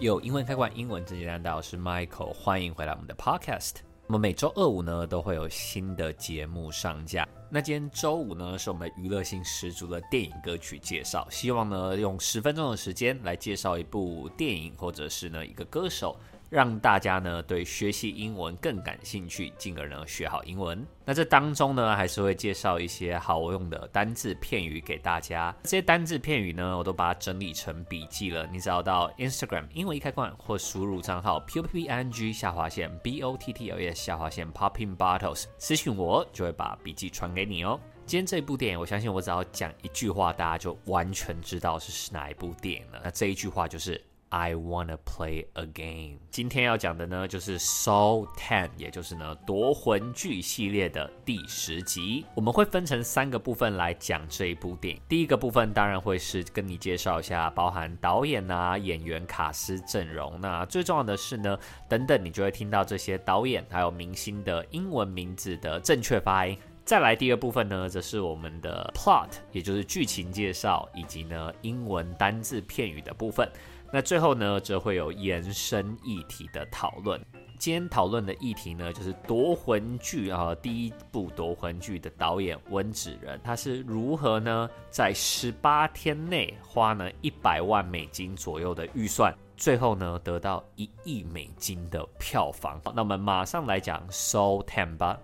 有英文开关，英文真简单，大家好，我是 Michael，欢迎回来我们的 Podcast。我们每周二五呢都会有新的节目上架。那今天周五呢是我们娱乐性十足的电影歌曲介绍，希望呢用十分钟的时间来介绍一部电影，或者是呢一个歌手。让大家呢对学习英文更感兴趣，进而呢学好英文。那这当中呢，还是会介绍一些好用的单字片语给大家。这些单字片语呢，我都把它整理成笔记了。你只要到 Instagram 英文一开罐，或输入账号 p o p p i n g 下划线 b o t t l s 下划线 popping bottles 私讯我，就会把笔记传给你哦。今天这部电影，我相信我只要讲一句话，大家就完全知道是哪一部电影了。那这一句话就是。I wanna play a game。今天要讲的呢，就是 Soul Ten，也就是呢夺魂锯系列的第十集。我们会分成三个部分来讲这一部电影。第一个部分当然会是跟你介绍一下，包含导演啊、演员、卡司阵容。那最重要的是呢，等等你就会听到这些导演还有明星的英文名字的正确发音。再来第二部分呢，则是我们的 plot，也就是剧情介绍以及呢英文单字片语的部分。那最后呢，则会有延伸议题的讨论。今天讨论的议题呢，就是夺魂锯啊，第一部夺魂锯的导演温子仁，他是如何呢，在十八天内花呢一百万美金左右的预算，最后呢得到一亿美金的票房。那我们马上来讲《Soul Ten》吧。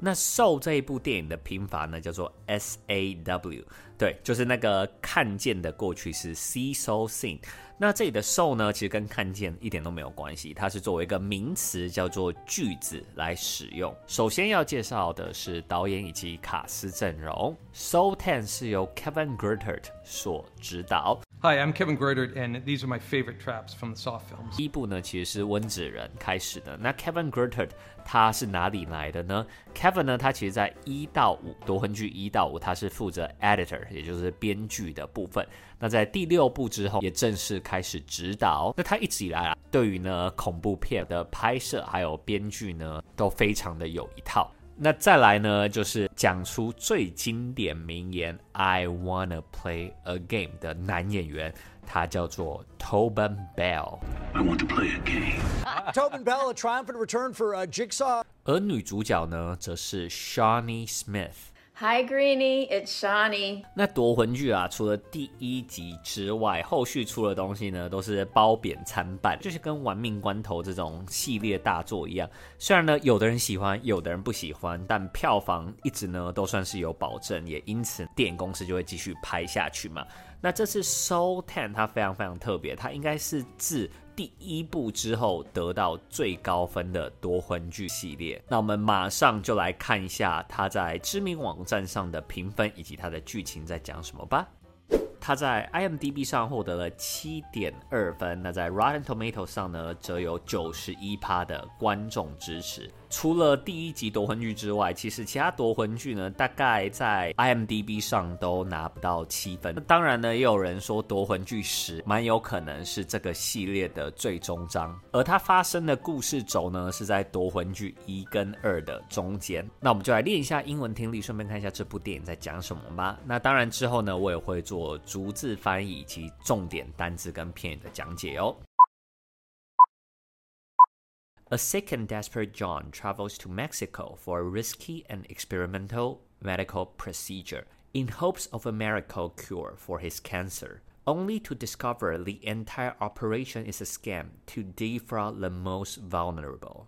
那 so 这一部电影的拼法呢，叫做 S A W，对，就是那个看见的过去式 See Soul Sing。那这里的 so 呢，其实跟看见一点都没有关系，它是作为一个名词叫做句子来使用。首先要介绍的是导演以及卡司阵容，《Soul Ten》是由 Kevin Greutert 所指导。Hi, I'm Kevin Greutert, and these are my favorite traps from the Saw films. 第一部呢，其实是温子仁开始的。那 Kevin Greutert 他是哪里来的呢？Kevin 呢，他其实在一到五夺魂锯一到五，他是负责 editor，也就是编剧的部分。那在第六部之后，也正式开始指导。那他一直以来啊，对于呢恐怖片的拍摄还有编剧呢，都非常的有一套。那再来呢，就是讲出最经典名言 "I wanna play a game" 的男演员，他叫做 Tobin Bell。I want to play a game. Tobin Bell, a triumphant return for Jigsaw。而女主角呢，则是 Shawnee Smith。Hi Greenie, it's Shawnee。那夺魂剧啊，除了第一集之外，后续出的东西呢，都是褒贬参半，就是跟玩命关头这种系列大作一样。虽然呢，有的人喜欢，有的人不喜欢，但票房一直呢都算是有保证，也因此电影公司就会继续拍下去嘛。那这次 Soul Ten 它非常非常特别，它应该是自第一部之后得到最高分的多魂剧系列，那我们马上就来看一下它在知名网站上的评分以及它的剧情在讲什么吧。它在 IMDB 上获得了七点二分，那在 Rotten Tomato 上呢，则有九十一趴的观众支持。除了第一集夺魂剧之外，其实其他夺魂剧呢，大概在 IMDB 上都拿不到七分。当然呢，也有人说夺魂剧十蛮有可能是这个系列的最终章，而它发生的故事轴呢，是在夺魂剧一跟二的中间。那我们就来练一下英文听力，顺便看一下这部电影在讲什么吧。那当然之后呢，我也会做 逐字翻译以及重点单字跟片语的讲解哦。A sick and desperate John travels to Mexico for a risky and experimental medical procedure in hopes of a miracle cure for his cancer, only to discover the entire operation is a scam to defraud the most vulnerable.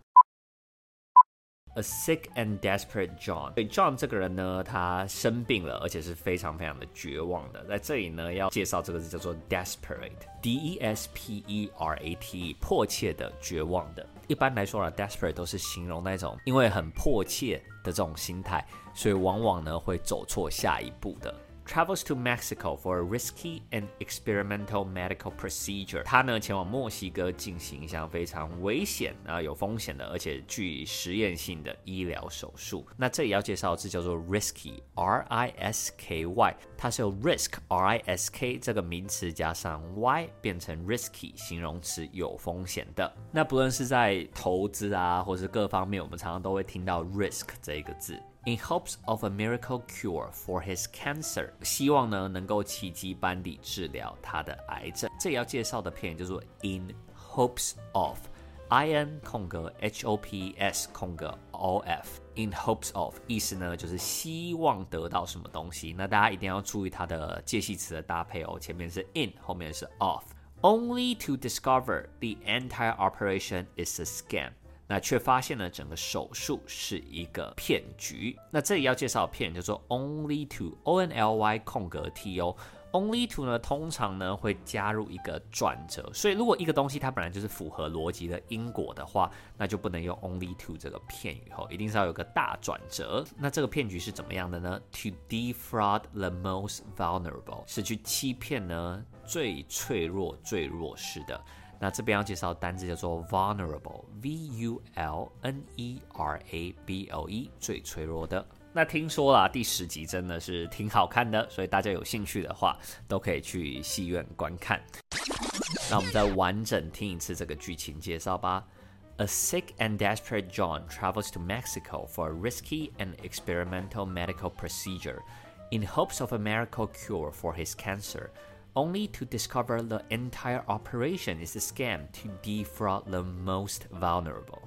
A sick and desperate John，对 John 这个人呢，他生病了，而且是非常非常的绝望的。在这里呢，要介绍这个字叫做 desperate，D E S P E R A T E，迫切的、绝望的。一般来说啊，desperate 都是形容那种因为很迫切的这种心态，所以往往呢会走错下一步的。Travels to Mexico for a risky and experimental medical procedure。他呢前往墨西哥进行一项非常危险啊、有风险的，而且具实验性的医疗手术。那这里要介绍的字叫做 risky，R I S K Y。它是由 risk，R I S K 这个名词加上 y 变成 risky 形容词，有风险的。那不论是在投资啊，或是各方面，我们常常都会听到 risk 这一个字。In hopes of a miracle cure for his cancer，希望呢能够奇迹般地治疗他的癌症。这里要介绍的片叫做 In hopes of，I N 空格 H O P S 空格 O F，in hopes of 意思呢就是希望得到什么东西。那大家一定要注意它的介系词的搭配哦，前面是 in，后面是 of。Only to discover the entire operation is a scam。 那却发现了整个手术是一个骗局。那这里要介绍的片叫做 Only to，O N L Y 空格 T O。Only to 呢，通常呢会加入一个转折，所以如果一个东西它本来就是符合逻辑的因果的话，那就不能用 Only to 这个片语后，一定是要有个大转折。那这个骗局是怎么样的呢？To defraud the most vulnerable 是去欺骗呢最脆弱、最弱势的。那这边要介绍的单字叫做 vulnerable，V U L N E R A B L E，最脆弱的。那听说啦，第十集真的是挺好看的，所以大家有兴趣的话，都可以去戏院观看。那我们再完整听一次这个剧情介绍吧。A sick and desperate John travels to Mexico for a risky and experimental medical procedure in hopes of a miracle cure for his cancer. Only to discover the entire operation is a scam to defraud the most vulnerable。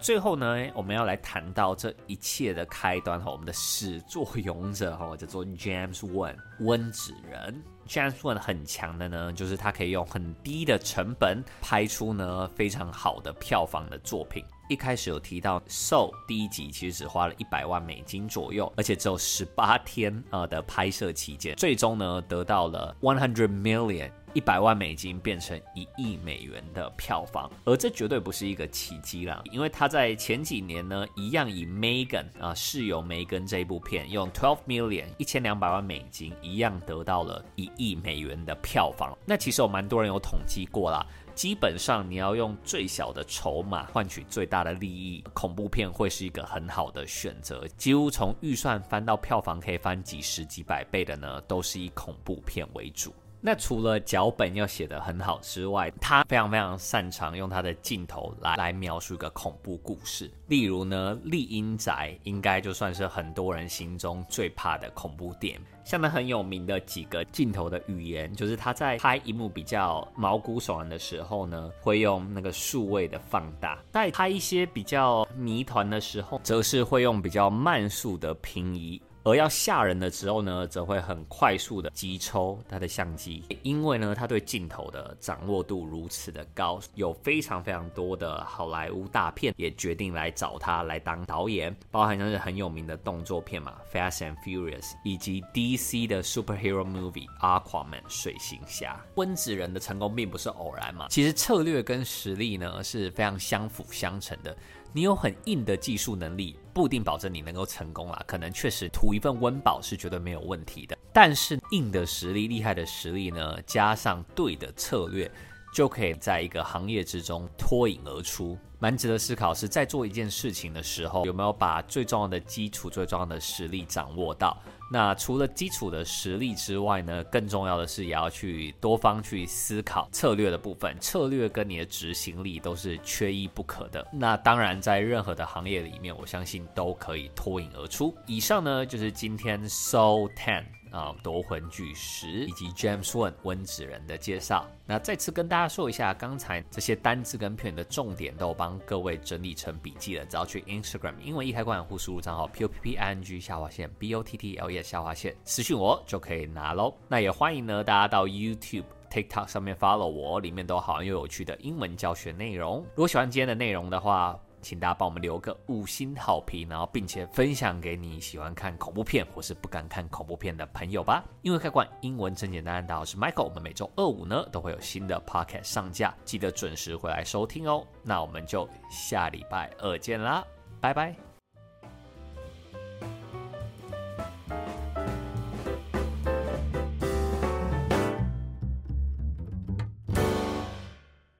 最后呢，我们要来谈到这一切的开端哈，我们的始作俑者哈，叫做 James Wan 温子仁。James Wan 很强的呢，就是他可以用很低的成本拍出呢非常好的票房的作品。一开始有提到《Soul》第一集其实只花了一百万美金左右，而且只有十八天呃的拍摄期间，最终呢得到了 one hundred million 一百万美金变成一亿美元的票房，而这绝对不是一个奇迹啦，因为他在前几年呢一样以 Megan 啊室友梅根这一部片用 twelve million 一千两百万美金一样得到了一亿美元的票房。那其实有蛮多人有统计过啦。基本上你要用最小的筹码换取最大的利益，恐怖片会是一个很好的选择。几乎从预算翻到票房可以翻几十几百倍的呢，都是以恐怖片为主。那除了脚本要写得很好之外，他非常非常擅长用他的镜头来来描述一个恐怖故事。例如呢，《厉阴宅》应该就算是很多人心中最怕的恐怖电影。像他很有名的几个镜头的语言，就是他在拍一幕比较毛骨悚然的时候呢，会用那个数位的放大；在拍一些比较谜团的时候，则是会用比较慢速的平移。而要吓人的时候呢，则会很快速的击抽他的相机，因为呢，他对镜头的掌握度如此的高，有非常非常多的好莱坞大片也决定来找他来当导演，包含像是很有名的动作片嘛，《Fast and Furious》，以及 DC 的 Superhero Movie《Aquaman》水行侠。温子仁的成功并不是偶然嘛，其实策略跟实力呢是非常相辅相成的。你有很硬的技术能力，不一定保证你能够成功啦。可能确实图一份温饱是绝对没有问题的。但是硬的实力、厉害的实力呢，加上对的策略，就可以在一个行业之中脱颖而出。蛮值得思考是在做一件事情的时候，有没有把最重要的基础、最重要的实力掌握到。那除了基础的实力之外呢，更重要的是也要去多方去思考策略的部分，策略跟你的执行力都是缺一不可的。那当然，在任何的行业里面，我相信都可以脱颖而出。以上呢，就是今天 So Ten。啊，夺魂巨石以及 James Wan 温子仁的介绍。那再次跟大家说一下，刚才这些单字跟片的重点都帮各位整理成笔记了。只要去 Instagram 英文一开罐，或输入账号 p o p p i n g 下划线 b o t t l e 下划线私信我就可以拿喽。那也欢迎呢大家到 YouTube、TikTok 上面 follow 我，里面都好又有趣的英文教学内容。如果喜欢今天的内容的话，请大家帮我们留个五星好评，然后并且分享给你喜欢看恐怖片或是不敢看恐怖片的朋友吧。因为开馆，英文真简单。大家好，我是 Michael，我们每周二五呢都会有新的 Podcast 上架，记得准时回来收听哦。那我们就下礼拜二见啦，拜拜。